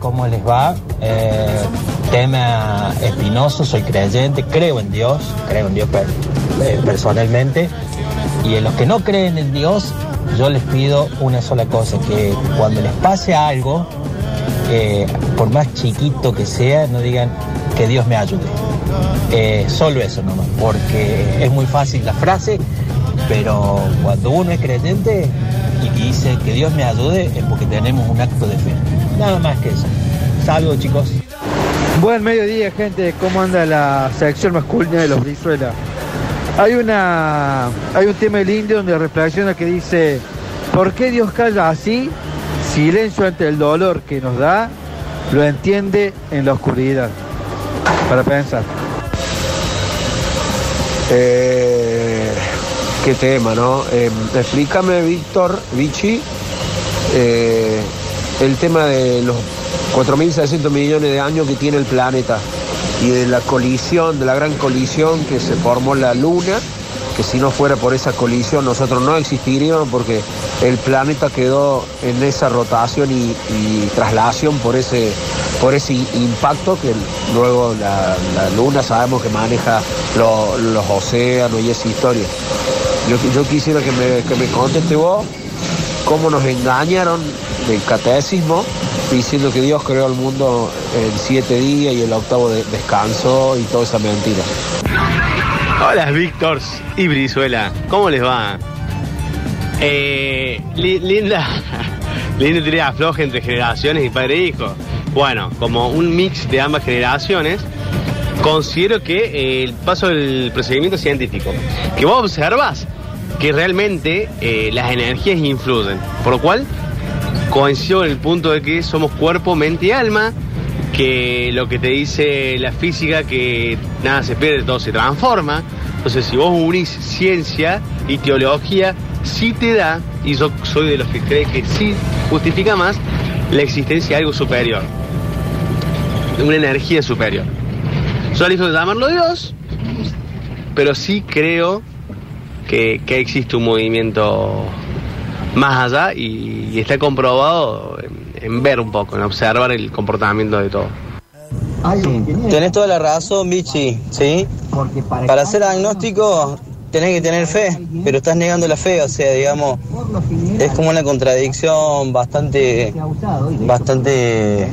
¿cómo les va? Eh, tema espinoso, soy creyente, creo en Dios, creo en Dios eh, personalmente. Y en los que no creen en Dios, yo les pido una sola cosa, que cuando les pase algo, eh, por más chiquito que sea, no digan que Dios me ayude. Solo eso nomás, porque es muy fácil la frase, pero cuando uno es creyente y dice que Dios me ayude es porque tenemos un acto de fe. Nada más que eso. Saludos chicos. Buen mediodía, gente. ¿Cómo anda la sección masculina de los Brizuela? Hay una hay un tema del indio donde reflexiona que dice ¿Por qué Dios calla así? Silencio ante el dolor que nos da, lo entiende en la oscuridad. Para pensar. Eh, qué tema, ¿no? Eh, explícame, Víctor, Vichy, eh, el tema de los 4.600 millones de años que tiene el planeta y de la colisión, de la gran colisión que se formó la Luna, que si no fuera por esa colisión nosotros no existiríamos porque el planeta quedó en esa rotación y, traslación por ese, por ese impacto que luego la, la Luna sabemos que maneja lo- los océanos y esa historia. Yo, yo quisiera que me, que me conteste vos cómo nos engañaron del catecismo diciendo que Dios creó el mundo en siete días y el octavo de- descansó y toda esa mentira. Hola, Víctor y Brizuela. ¿Cómo les va? Eh, li- linda, linda teoría afloja entre generaciones y padre e hijo. Bueno, como un mix de ambas generaciones, considero que eh, el paso del procedimiento científico, que vos observas que realmente eh, las energías influyen, por lo cual coincido en el punto de que somos cuerpo, mente y alma, que lo que te dice la física que nada se pierde, todo se transforma. Entonces, si vos unís ciencia y teología, sí te da, y yo soy de los que cree que sí justifica más, la existencia de algo superior, de una energía superior. Yo elijo llamarlo Dios, pero sí creo que, que existe un movimiento más allá y, está comprobado en, ver un poco, en observar el comportamiento de todo. Tenés toda la razón, Bichi, ¿sí? Para ser agnóstico tenés que tener fe, pero estás negando la fe, o sea, digamos, es como una contradicción bastante, bastante,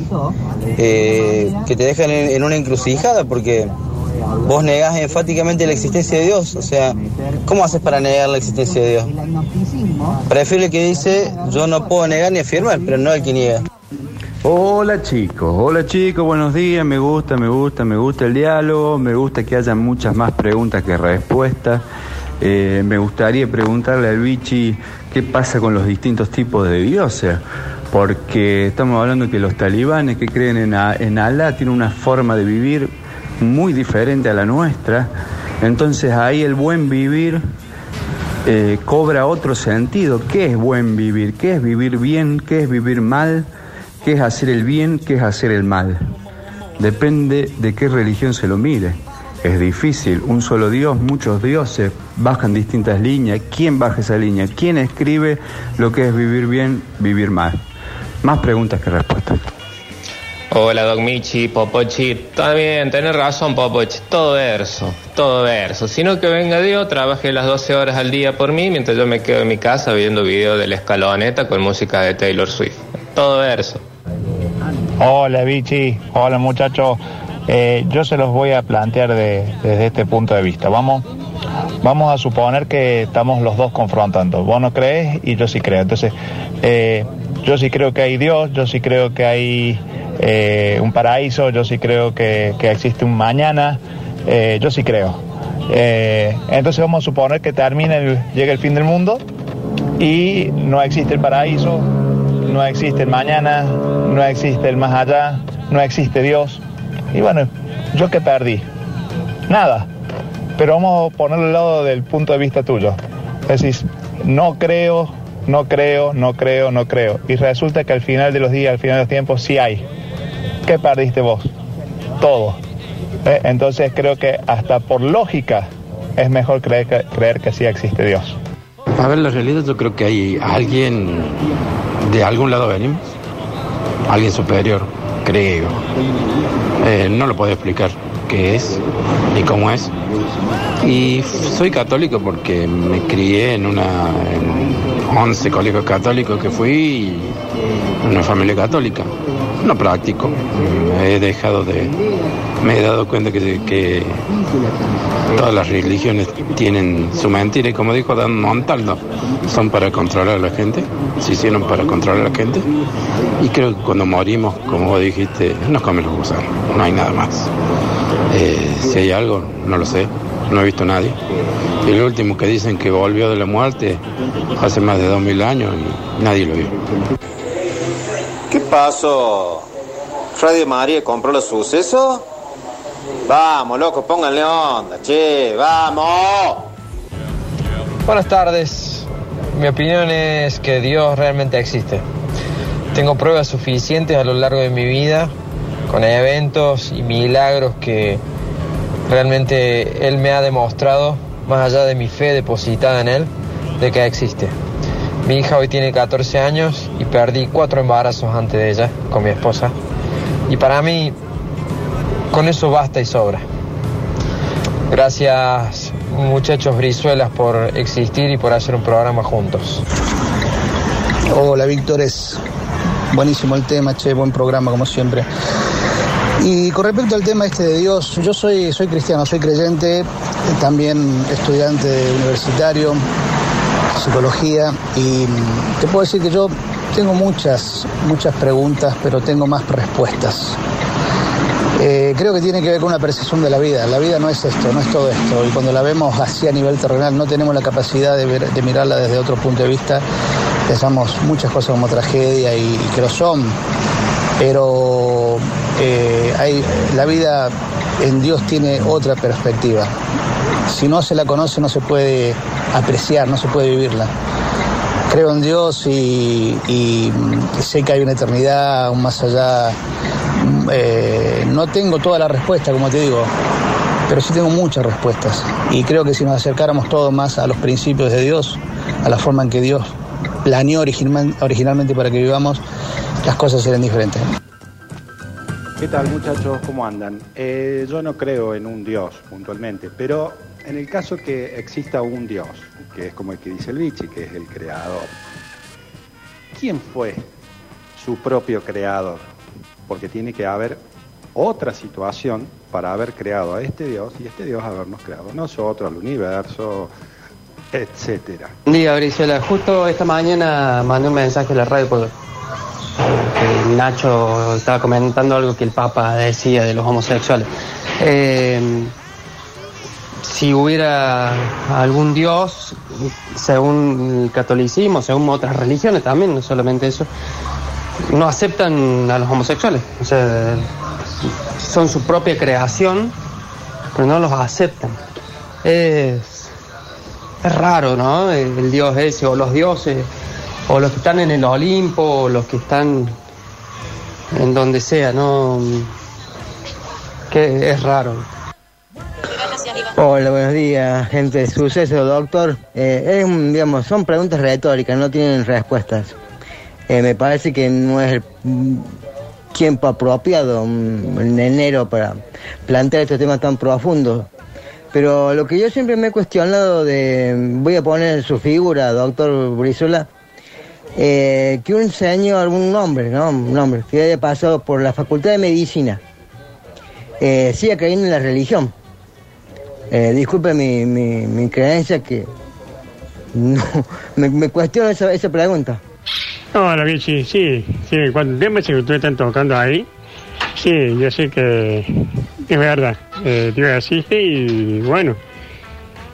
eh, que te dejan en una encrucijada, porque vos negás enfáticamente la existencia de Dios, o sea, ¿cómo haces para negar la existencia de Dios? Prefiero el que dice, yo no puedo negar ni afirmar, pero no el que niega. Hola chicos, hola chicos, buenos días, me gusta, me gusta, me gusta el diálogo, me gusta que haya muchas más preguntas que respuestas. Eh, me gustaría preguntarle al Vichy qué pasa con los distintos tipos de dioses, porque estamos hablando que los talibanes que creen en, en Alá tienen una forma de vivir muy diferente a la nuestra, entonces ahí el buen vivir eh, cobra otro sentido. ¿Qué es buen vivir? ¿Qué es vivir bien? ¿Qué es vivir mal? ¿Qué es hacer el bien? ¿Qué es hacer el mal? Depende de qué religión se lo mire. Es difícil, un solo Dios, muchos dioses, bajan distintas líneas. ¿Quién baja esa línea? ¿Quién escribe lo que es vivir bien, vivir mal? Más preguntas que respuestas. Hola, Doc Michi, Popochi. Bien, tenés razón, Popochi. Todo verso, todo verso. Sino que venga Dios, trabaje las 12 horas al día por mí, mientras yo me quedo en mi casa viendo videos de la escaloneta con música de Taylor Swift. Todo verso. Hola Vichy, hola muchachos. Eh, yo se los voy a plantear de- desde este punto de vista. Vamos, vamos a suponer que estamos los dos confrontando. Vos no crees y yo sí creo. Entonces, eh, yo sí creo que hay Dios, yo sí creo que hay eh, un paraíso, yo sí creo que, que existe un mañana, eh, yo sí creo. Eh, entonces vamos a suponer que termina, el- llega el fin del mundo y no existe el paraíso, no existe el mañana, no existe el más allá, no existe Dios. Y bueno, ¿yo qué perdí? Nada. Pero vamos a ponerlo al lado del punto de vista tuyo. Decís, no creo, no creo, no creo, no creo. Y resulta que al final de los días, al final de los tiempos, sí hay. ¿Qué perdiste vos? Todo. ¿Eh? Entonces creo que hasta por lógica es mejor creer que, sí existe Dios. A ver, la realidad yo creo que hay alguien, de algún lado venimos, alguien superior, creo. Eh, no lo puedo explicar qué es ni cómo es. Y soy católico porque me crié en una 11 colegios católicos que fui una familia católica. No practico. He dejado de. Me he dado cuenta que, que todas las religiones tienen su mentira y como dijo Dan Montaldo, son para controlar a la gente, se hicieron para controlar a la gente y creo que cuando morimos, como vos dijiste, nos comen los gusanos, no hay nada más. Eh, si hay algo, no lo sé, no he visto a nadie. Y el último que dicen que volvió de la muerte hace más de dos mil años y nadie lo vio. ¿Qué pasó? ¿Radio María compró los sucesos? Vamos, loco, pónganle onda, che, vamos. Buenas tardes. Mi opinión es que Dios realmente existe. Tengo pruebas suficientes a lo largo de mi vida, con eventos y milagros que realmente Él me ha demostrado, más allá de mi fe depositada en Él, de que existe. Mi hija hoy tiene 14 años y perdí cuatro embarazos antes de ella con mi esposa. Y para mí, con eso basta y sobra. Gracias muchachos Brizuelas por existir y por hacer un programa juntos. Hola Víctores, buenísimo el tema, che, buen programa como siempre. Y con respecto al tema este de Dios, yo soy, soy cristiano, soy creyente, también estudiante universitario, psicología, y te puedo decir que yo tengo muchas, muchas preguntas, pero tengo más respuestas. Eh, creo que tiene que ver con una percepción de la vida. La vida no es esto, no es todo esto. Y cuando la vemos así a nivel terrenal, no tenemos la capacidad de, ver- de mirarla desde otro punto de vista. Pensamos muchas cosas como tragedia y, y que lo son. Pero eh, la vida en Dios tiene otra perspectiva. Si no se la conoce, no se puede apreciar, no se puede vivirla creo en Dios y, mm, sé que hay una eternidad, un más allá. Mm, eh, no tengo toda la respuesta, como te digo, pero sí tengo muchas respuestas. Y creo que si nos acercáramos todos más a los principios de Dios, a la forma en que Dios planeó original- originalmente para que vivamos, las cosas serían diferentes. ¿Qué tal muchachos? ¿Cómo andan? Eh, yo no creo en un Dios puntualmente, pero en el caso que exista un Dios, que es como el que dice el Vichy, que es el creador, ¿quién fue su propio creador? Porque tiene que haber otra situación para haber creado a este Dios y este Dios habernos creado a nosotros, al universo, etcétera. Día, Brizuela. Justo esta mañana mandé un mensaje a la radio eh, Nacho estaba comentando algo que el Papa decía de los homosexuales. Eh, si hubiera algún Dios, según el catolicismo, según otras religiones también, no solamente eso, no aceptan a los homosexuales. O sea, son su propia creación, pero no los aceptan. Es, es raro, ¿no? El dios ese, o los dioses, o los que están en el Olimpo, o los que están en donde sea, ¿no? Que es raro. Hola, buenos días, gente suceso, doctor. Eh, es digamos, son preguntas retóricas, no tienen respuestas. Eh, me parece que no es el tiempo apropiado mm, en enero para plantear estos temas tan profundos. Pero lo que yo siempre me he cuestionado de, voy a poner su figura, doctor Brizola, eh, que un señor, un hombre, ¿no? Un hombre que haya pasado por la Facultad de Medicina, eh, siga creyendo en la religión. Eh, disculpe mi, mi, mi creencia que no, me, me cuestiono esa, esa pregunta. Hola, Vichy, sí, sí, cuando el tema que ustedes están tocando ahí, sí, yo sé que es verdad, eh, Dios existe y bueno,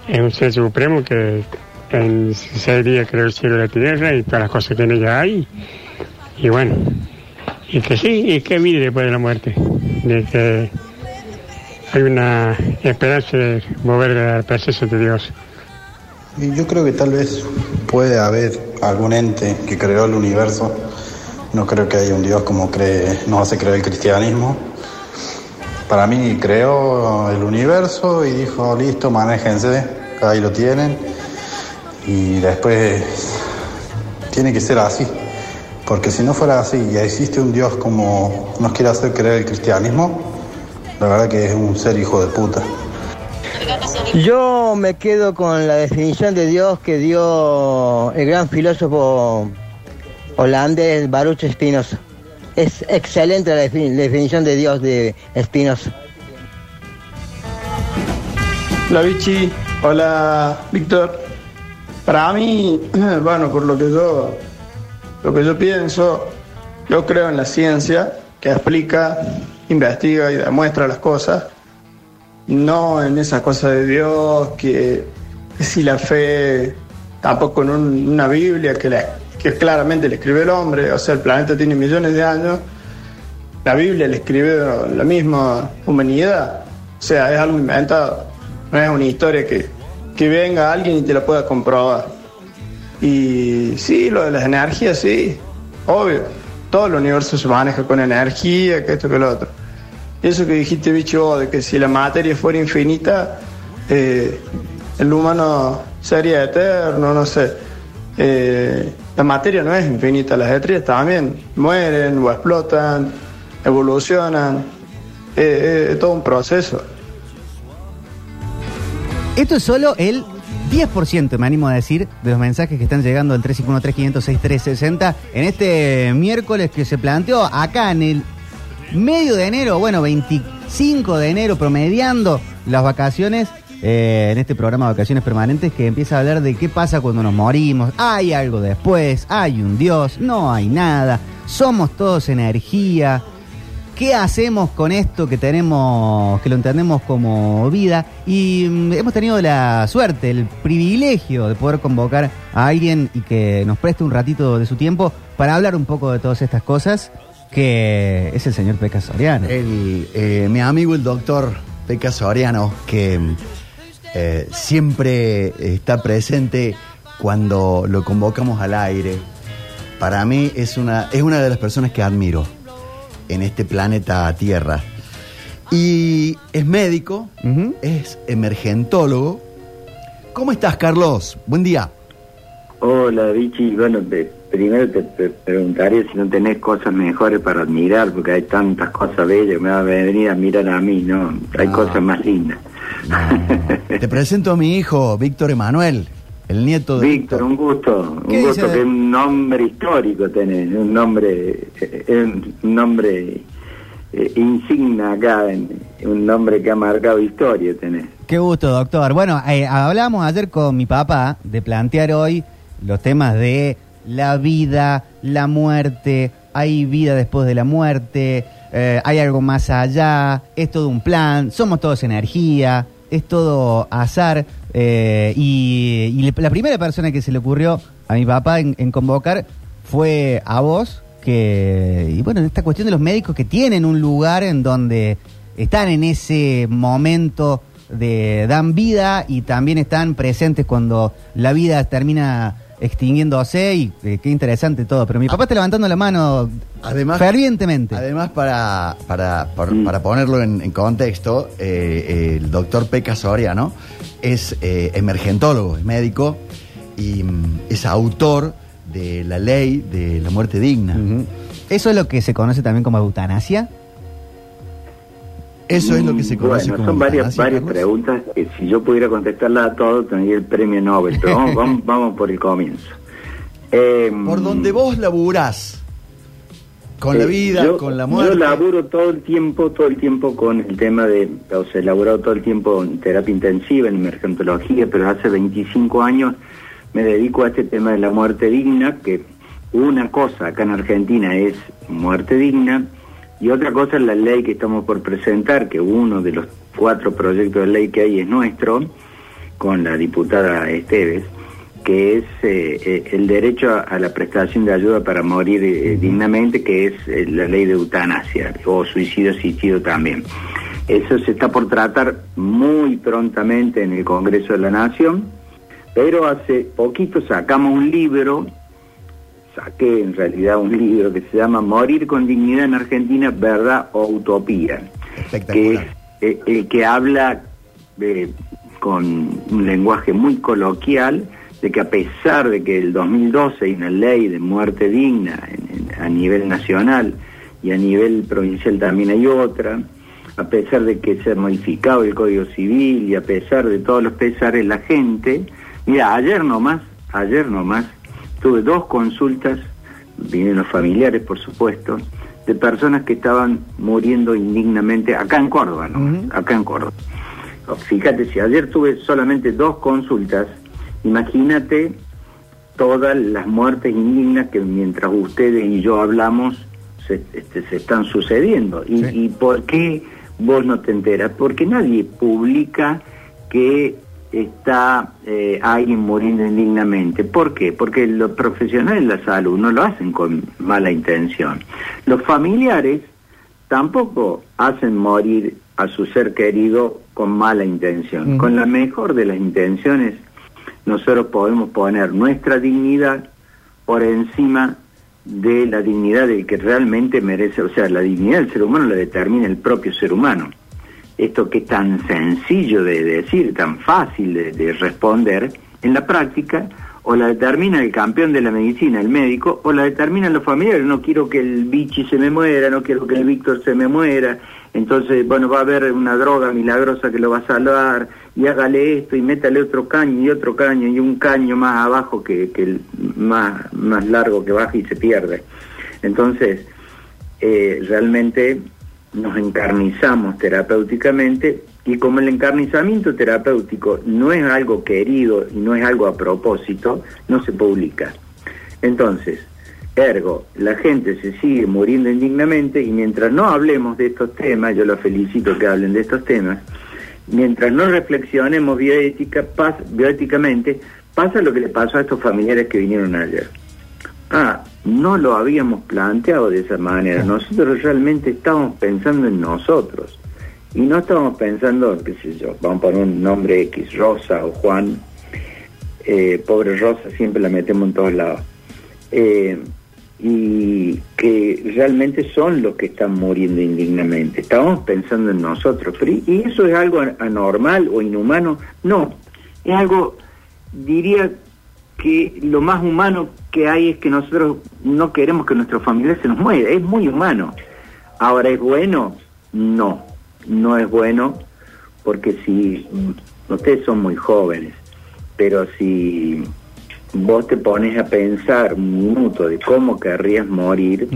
es un ser supremo que en seis días creó el cielo y la tierra y todas las cosas que en ella hay, y bueno, y que sí, y que vive después de la muerte, de que hay una esperanza de mover al proceso de Dios. Yo creo que tal vez puede haber algún ente que creó el universo. No creo que haya un Dios como cree, nos hace creer el cristianismo. Para mí creó el universo y dijo, listo, manéjense, ahí lo tienen. Y después tiene que ser así, Porque si no fuera así y existe un Dios como nos quiere hacer creer el cristianismo, la verdad que es un ser hijo de puta. Yo me quedo con la definición de Dios que dio el gran filósofo holandés Baruch Spinoza. Es excelente la defini- la definición de Dios de Spinoza. Hola Vichy, hola Víctor. Para mí, bueno, por lo que yo lo que yo pienso, yo creo en la ciencia que explica, investiga y demuestra las cosas, no en esa cosa de Dios que, si la fe, tampoco en un- una Biblia que claramente le escribe el hombre, o sea, el planeta tiene millones de años, la Biblia le escribe la misma humanidad, o sea, es algo inventado, no es una historia que, que venga alguien y te la pueda comprobar. Y sí, lo de las energías, sí, obvio. Todo el universo se maneja con energía, que esto, que lo otro. Eso que dijiste, bicho, de que si la materia fuera infinita, eh, el humano sería eterno, no sé. Eh, la materia no es infinita, las estrellas también mueren o explotan, evolucionan. Eh, es todo un proceso. Esto es solo el 10%, me animo a decir, de los mensajes que están llegando al 351-3506-360 en este miércoles que se planteó acá en el medio de enero, bueno, 25 de enero, promediando las vacaciones. eh, en este programa de vacaciones permanentes que empieza a hablar de qué pasa cuando nos morimos, hay algo después, hay un Dios, no hay nada, somos todos energía, ¿Qué hacemos con esto que tenemos, que lo entendemos como vida? Y mm, hemos tenido la suerte, el privilegio de poder convocar a alguien y que nos preste un ratito de su tiempo para hablar un poco de todas estas cosas, que es el señor Peca Soriano. Eh, mi amigo el doctor Peca Soriano, que eh, siempre está presente cuando lo convocamos al aire. Para mí es una, es una de las personas que admiro en este planeta Tierra. Y es médico, es emergentólogo. ¿Cómo estás, Carlos? Buen día. Hola, Vichy. Bueno, te- primero te, te preguntaría si no tenés cosas mejores para admirar, porque hay tantas cosas bellas que me va a venir a mirar a mí, ¿no? Hay No. cosas más lindas. Te presento a mi hijo, Víctor Emanuel, el nieto de Víctor, un gusto. ¿Qué Un gusto dice? que un nombre histórico tenés, un nombre, eh, un nombre eh, insignia acá, en- un nombre que ha marcado historia tenés. Qué gusto, doctor. Bueno, eh, hablamos ayer con mi papá de plantear hoy los temas de la vida, la muerte, hay vida después de la muerte, eh, hay algo más allá, es todo un plan, somos todos energía, es todo azar. Eh, y la primera persona que se le ocurrió a mi papá en, en convocar fue a vos, que, y bueno, esta cuestión de los médicos que tienen un lugar en donde están en ese momento de dan vida y también están presentes cuando la vida termina extinguiéndose y eh, qué interesante todo. Pero mi papá está levantando la mano Además, fervientemente. Además, para, para, por- para ponerlo en, en contexto, eh, el doctor Peca Soriano es eh, emergentólogo, es médico y mm, es autor de la ley de la muerte digna. ¿Eso es lo que se conoce también como eutanasia? Eso es lo que se conoce bueno, como son varias, varias Carlos. preguntas que si yo pudiera contestarlas a todos tendría el premio Nobel, pero vamos, vamos, vamos por el comienzo. Eh, Por donde vos laburás, con la Eh, vida, yo- con la muerte. Yo laburo todo el tiempo, todo el tiempo con el tema de, o sea, he laburado todo el tiempo en terapia intensiva, en emergentología, pero hace 25 años me dedico a este tema de la muerte digna, que una cosa acá en Argentina es muerte digna y otra cosa es la ley que estamos por presentar, que uno de los cuatro proyectos de ley que hay es nuestro, con la diputada Esteves, que es eh, eh, el derecho a, a la prestación de ayuda para morir eh, dignamente, que es eh, la ley de eutanasia o suicidio asistido también. Eso se está por tratar muy prontamente en el Congreso de la Nación, pero hace poquito sacamos un libro, saqué en realidad un libro que se llama Morir con dignidad en Argentina, verdad o utopía, que es eh, el que habla eh, con un lenguaje muy coloquial de que a pesar de que el 2012 hay una ley de muerte digna en- en- a nivel nacional y a nivel provincial también hay otra, a pesar de que se ha modificado el Código Civil y a pesar de todos los pesares, la gente, mira, ayer nomás, ayer nomás, tuve dos consultas, vinieron los familiares por supuesto, de personas que estaban muriendo indignamente acá en Córdoba, ¿no? Acá en Córdoba. Fíjate, si ayer tuve solamente dos consultas, imagínate todas las muertes indignas que mientras ustedes y yo hablamos se, este, se están sucediendo. ¿Y, ¿Y por qué vos no te enteras? Porque nadie publica que está eh, alguien muriendo indignamente. ¿Por qué? Porque los profesionales de la salud no lo hacen con mala intención. Los familiares tampoco hacen morir a su ser querido con mala intención. Con la mejor de las intenciones, nosotros podemos poner nuestra dignidad por encima de la dignidad del que realmente merece, o sea, la dignidad del ser humano la determina el propio ser humano. Esto que es tan sencillo de decir, tan fácil de, de responder, en la práctica o la determina el campeón de la medicina, el médico, o la determinan los familiares. No quiero que el bichi se me muera, no quiero que el Víctor se me muera. Entonces, bueno, va a haber una droga milagrosa que lo va a salvar, y hágale esto, y métale otro caño, y otro caño, y un caño más abajo que, el más, más largo que baja y se pierde. Entonces, eh, realmente nos encarnizamos terapéuticamente y como el encarnizamiento terapéutico no es algo querido y no es algo a propósito, no se publica. Entonces, ergo, la gente se sigue muriendo indignamente y mientras no hablemos de estos temas, yo los felicito que hablen de estos temas, mientras no reflexionemos bioética, bioéticamente, pasa lo que le pasó a estos familiares que vinieron ayer. Ah, no lo habíamos planteado de esa manera. Nosotros realmente estábamos pensando en nosotros. Y no estábamos pensando, qué sé yo, vamos a poner un nombre X, Rosa o Juan. Eh, pobre Rosa, siempre la metemos en todos lados. Eh, y que realmente son los que están muriendo indignamente. Estábamos pensando en nosotros. Pero, ¿Y y eso es algo anormal o inhumano? No, es algo, diría que lo más humano que hay es que nosotros no queremos que nuestros familiares se nos muera. Es muy humano. Ahora, ¿es bueno? No, no es bueno porque si mm, ustedes son muy jóvenes, pero si vos te pones a pensar un minuto de cómo querrías morir,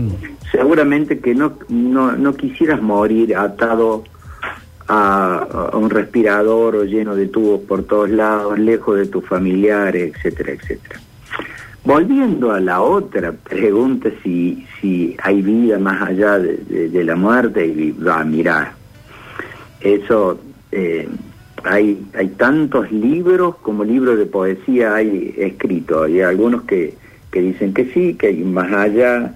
seguramente que no, no, no quisieras morir atado a, a un respirador lleno de tubos por todos lados, lejos de tus familiares, etcétera, etcétera. Volviendo a la otra pregunta, si, si hay vida más allá de, la muerte, y va, mirar, eso, eh, hay, hay tantos libros como libros de poesía hay escritos, hay algunos que, que dicen que sí, que hay más allá,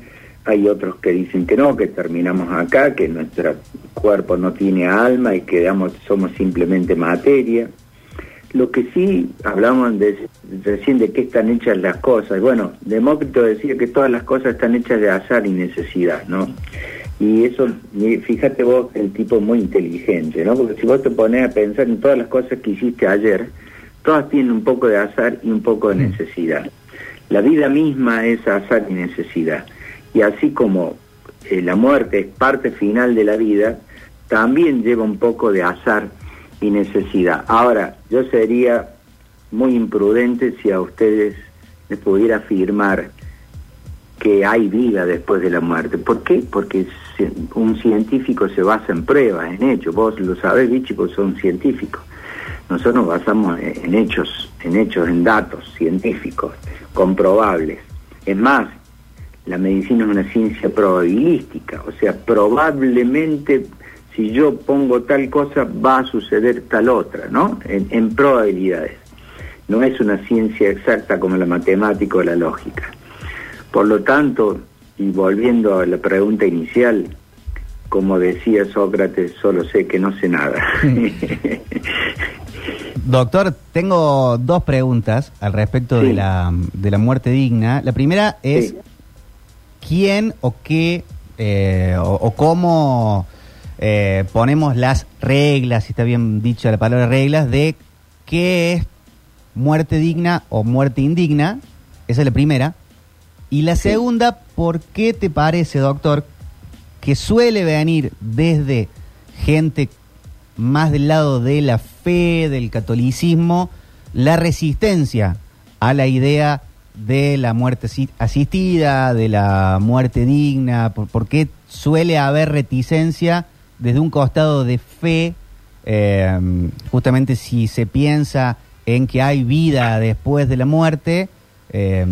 hay otros que dicen que no, que terminamos acá, que nuestro cuerpo no tiene alma y que digamos, somos simplemente materia. Lo que sí hablamos de, recién de qué están hechas las cosas. Bueno, Demócrito decía que todas las cosas están hechas de azar y necesidad, ¿no? Y eso, fíjate vos, el tipo muy inteligente, ¿no? Porque si vos te pones a pensar en todas las cosas que hiciste ayer, todas tienen un poco de azar y un poco de necesidad. La vida misma es azar y necesidad. Y así como eh, la muerte es parte final de la vida, también lleva un poco de azar y necesidad. Ahora, yo sería muy imprudente si a ustedes les pudiera afirmar que hay vida después de la muerte. ¿Por qué? Porque un científico se basa en pruebas, en hechos. Vos lo sabés, Vichy, porque sos un. Nosotros nos basamos en hechos, en hechos, en datos científicos, comprobables. Es más, la medicina es una ciencia probabilística, o sea, probablemente si yo pongo tal cosa va a suceder tal otra, ¿no? En, en probabilidades. No es una ciencia exacta como la matemática o la lógica. Por lo tanto, y volviendo a la pregunta inicial, como decía Sócrates, solo sé que no sé nada. Doctor, tengo dos preguntas al respecto de, la, de la muerte digna. La primera es, ¿quién o qué eh, o, o cómo eh, ponemos las reglas, si está bien dicha la palabra reglas, de qué es muerte digna o muerte indigna. Esa es la primera. Y la segunda, ¿por qué te parece, doctor, que suele venir desde gente más del lado de la fe, del catolicismo, la resistencia a la idea de la muerte asi- asistida, de la muerte digna? ¿Por, por qué suele haber reticencia desde un costado de fe? eh, justamente si se piensa en que hay vida después de la muerte, eh,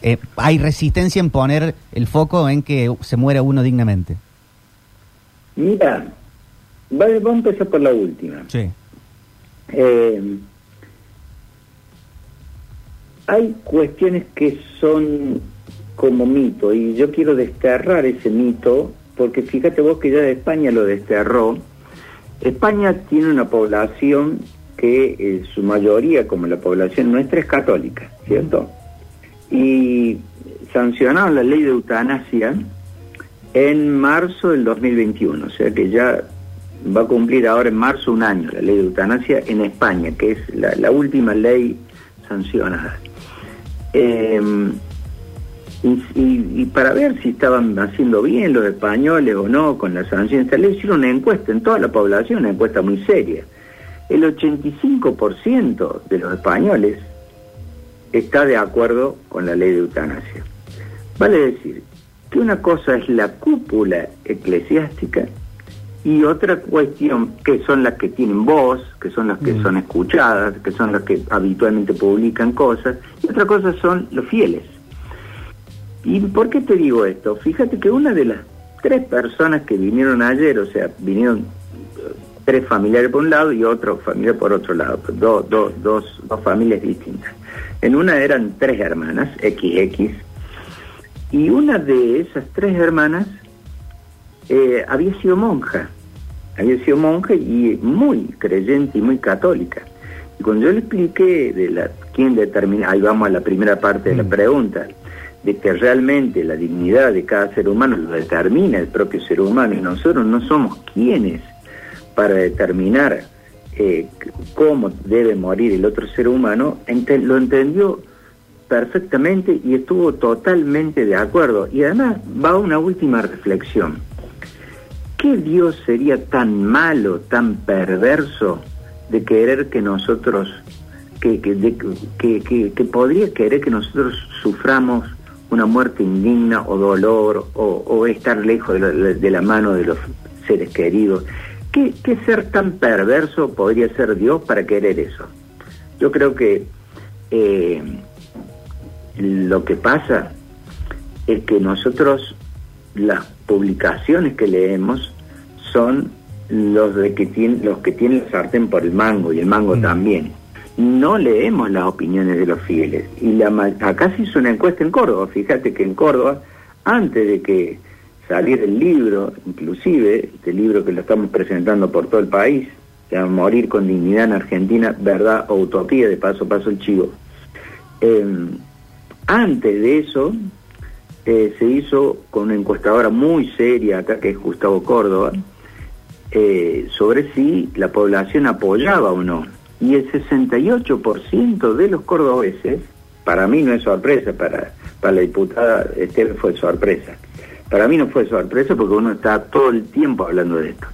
eh, hay resistencia en poner el foco en que se muera uno dignamente. Mira, va- vamos a empezar por la última. Sí. Eh, hay cuestiones que son como mito y yo quiero desterrar ese mito porque fíjate vos que ya España lo desterró. España tiene una población que su mayoría, como la población nuestra, es católica, ¿cierto? Y sancionaron la ley de eutanasia en marzo del 2021, o sea que ya va a cumplir ahora en marzo un año la ley de eutanasia en España, que es la última ley sancionada. Eh, y, para ver si estaban haciendo bien los españoles o no con la sanción de esta ley, hicieron una encuesta en toda la población, una encuesta muy seria. El 85% de los españoles está de acuerdo con la ley de eutanasia. Vale decir que una cosa es la cúpula eclesiástica y otra cuestión que son las que tienen voz, que son las que son escuchadas, que son las que habitualmente publican cosas, y otra cosa son los fieles. ¿Y por qué te digo esto? Fíjate que una de las tres personas que vinieron ayer, o sea, vinieron eh, tres familiares por un lado y otro familiar por otro lado, pues, do- do- dos, dos familias distintas. En una eran tres hermanas, XX, y una de esas tres hermanas eh, había sido monja, había sido monja y muy creyente y muy católica. Y cuando yo le expliqué de la quién determina, ahí vamos a la primera parte de la pregunta, de que realmente la dignidad de cada ser humano lo determina el propio ser humano y nosotros no somos quienes para determinar eh, cómo debe morir el otro ser humano, lo entendió perfectamente y estuvo totalmente de acuerdo. Y además va una última reflexión. ¿Qué Dios sería tan malo, tan perverso de querer que nosotros, que, que, que, que- podría querer que nosotros suframos una muerte indigna o dolor o, estar lejos de la, de la mano de los seres queridos? ¿Qué, ¿Qué ser tan perverso podría ser Dios para querer eso? Yo creo que eh, lo que pasa es que nosotros las publicaciones que leemos son los de que tienen los que tienen la sartén por el mango y el mango también. No leemos las opiniones de los fieles. Y la acá se hizo una encuesta en Córdoba. Fíjate que en Córdoba antes de que saliera el libro inclusive este libro que lo estamos presentando por todo el país llama morir con dignidad en Argentina verdad o utopía de paso a paso el chivo. Em, antes de eso, eh, se hizo con una encuestadora muy seria acá, que es Gustavo Córdoba, eh, sobre si la población apoyaba o no. Y el 68% de los cordobeses, para mí no es sorpresa, para, para la diputada Esteve fue sorpresa. Para mí no fue sorpresa porque uno está todo el tiempo hablando de esto.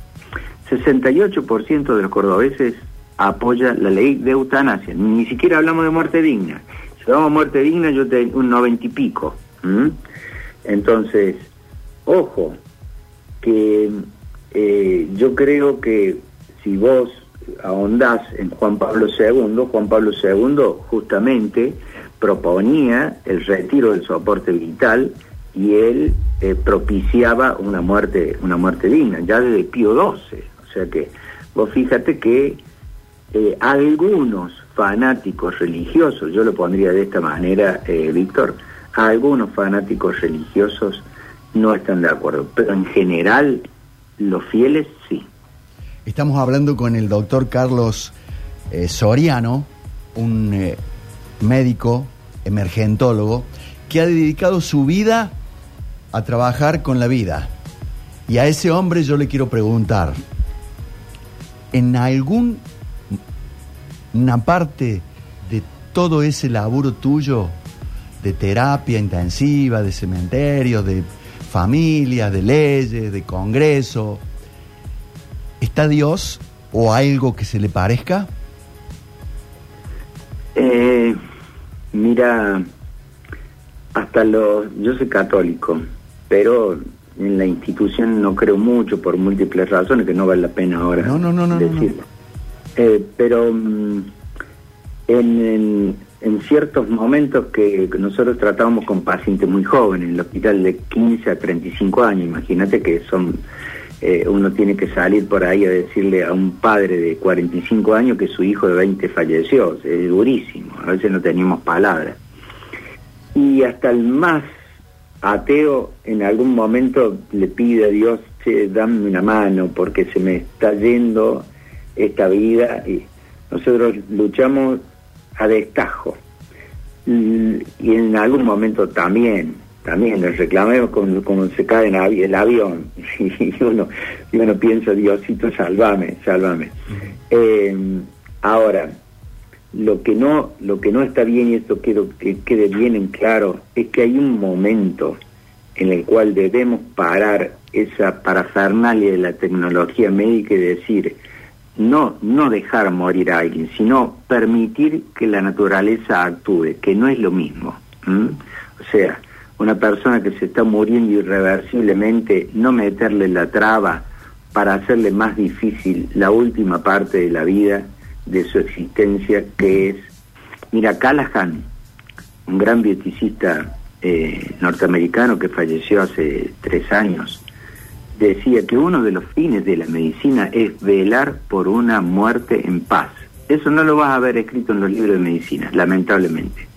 68% de los cordobeses apoya la ley de eutanasia. Ni siquiera hablamos de muerte digna. Si hablamos de muerte digna, yo tengo un noventa y pico. Entonces, ojo, que eh, yo creo que si vos ahondás en Juan Pablo II, Juan Pablo II justamente proponía el retiro del soporte vital y él eh, propiciaba una muerte, una muerte digna, ya desde Pío XII. O sea que vos fíjate que eh, algunos fanáticos religiosos, yo lo pondría de esta manera, Víctor, algunos fanáticos religiosos no están de acuerdo, pero en general los fieles sí. Estamos hablando con el doctor Carlos eh, Soriano, un eh, médico emergentólogo que ha dedicado su vida a trabajar con la vida. Y a ese hombre yo le quiero preguntar, ¿en algún una parte todo ese laburo tuyo de terapia intensiva, de cementerios, de familias, de leyes, de congreso, ¿está Dios o algo que se le parezca? Eh, mira, hasta los... Yo soy católico, pero en la institución no creo mucho por múltiples razones que no vale la pena ahora No, no, no, no, no, no. decir. Eh, pero mm, en, en- en ciertos momentos que nosotros tratábamos con pacientes muy jóvenes, en el hospital de 15 a 35 años, imagínate que son eh, uno tiene que salir por ahí a decirle a un padre de 45 años que su hijo de 20 falleció, es durísimo, a veces no teníamos palabras. Y hasta el más ateo en algún momento le pide a Dios, che, dame una mano porque se me está yendo esta vida y nosotros luchamos a destajo. Y y en algún momento también, también les reclamamos como, como se cae en avi- el avión y uno, y uno piensa, Diosito, sálvame, sálvame. Eh, ahora, lo que no lo que no está bien y esto quiero que quede bien en claro es que hay un momento en el cual debemos parar esa parafernalia de la tecnología médica y decir no no dejar morir a alguien sino permitir que la naturaleza actúe que no es lo mismo o sea una persona que se está muriendo irreversiblemente no meterle la traba para hacerle más difícil la última parte de la vida de su existencia que es mira Callahan un gran bioticista eh, norteamericano que falleció hace tres años decía que uno de los fines de la medicina es velar por una muerte en paz. Eso no lo vas a ver escrito en los libros de medicina lamentablemente.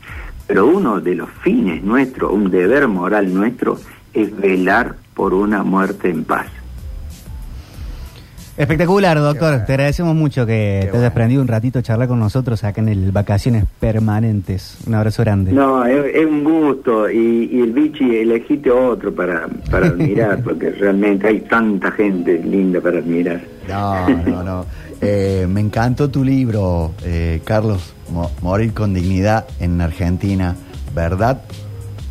Pero uno de los fines nuestro un deber moral nuestro es velar por una muerte en paz Espectacular, doctor. Te agradecemos mucho que te hayas prendido un ratito a charlar con nosotros acá en el Vacaciones Permanentes. Un abrazo grande. No, es, es un gusto y, y el bichi elegiste otro para, para admirar, porque realmente hay tanta gente linda para admirar. No, no, no. Eh, me encantó tu libro, eh, Carlos, Mo- Morir con dignidad en Argentina, ¿verdad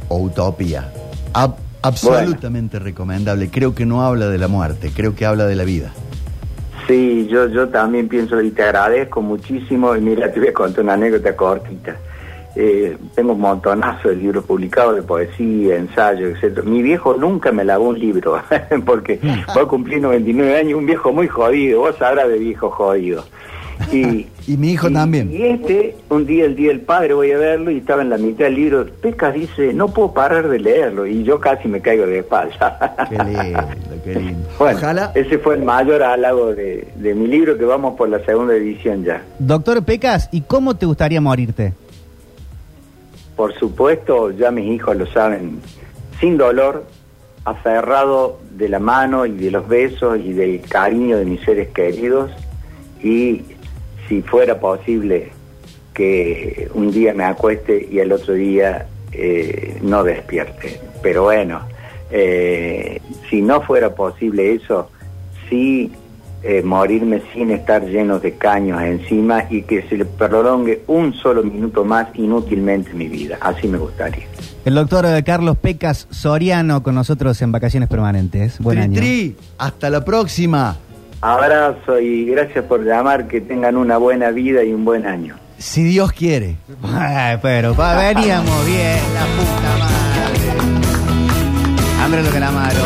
o utopía? Ab- absolutamente recomendable. Creo que no habla de la muerte, creo que habla de la vida. Sí, yo, yo también pienso y te agradezco muchísimo y mira, te voy a contar una anécdota cortita. Eh, tengo un montonazo de libros publicados de poesía, ensayos, etcétera. Mi viejo nunca me lavó un libro, porque voy a cumplir 99 años, un viejo muy jodido, vos sabrás de viejo jodido. Y, Y mi hijo también. y este, un día, el día del padre, voy a verlo y estaba en la mitad del libro. Pecas dice, no puedo parar de leerlo. Y yo casi me caigo de espalda. Qué lindo, qué lindo. Bueno, ese fue el mayor halago de, de mi libro, que vamos por la segunda edición ya. Doctor Pecas, ¿y cómo te gustaría morirte? Por supuesto, ya mis hijos lo saben, sin dolor, aferrado de la mano y de los besos y del cariño de mis seres queridos y si fuera posible que un día me acueste y el otro día eh, no despierte. Pero bueno, eh, si no fuera posible eso, sí eh, morirme sin estar lleno de caños encima y que se le prolongue un solo minuto más inútilmente mi vida. Así me gustaría. El doctor Carlos Pecas Soriano con nosotros en Vacaciones Permanentes. Buen año. Tri, hasta la próxima. Abrazo y gracias por llamar, que tengan una buena vida y un buen año. Si Dios quiere. Ay, pero pa, veníamos bien, la puta madre. Hambre lo que la mano.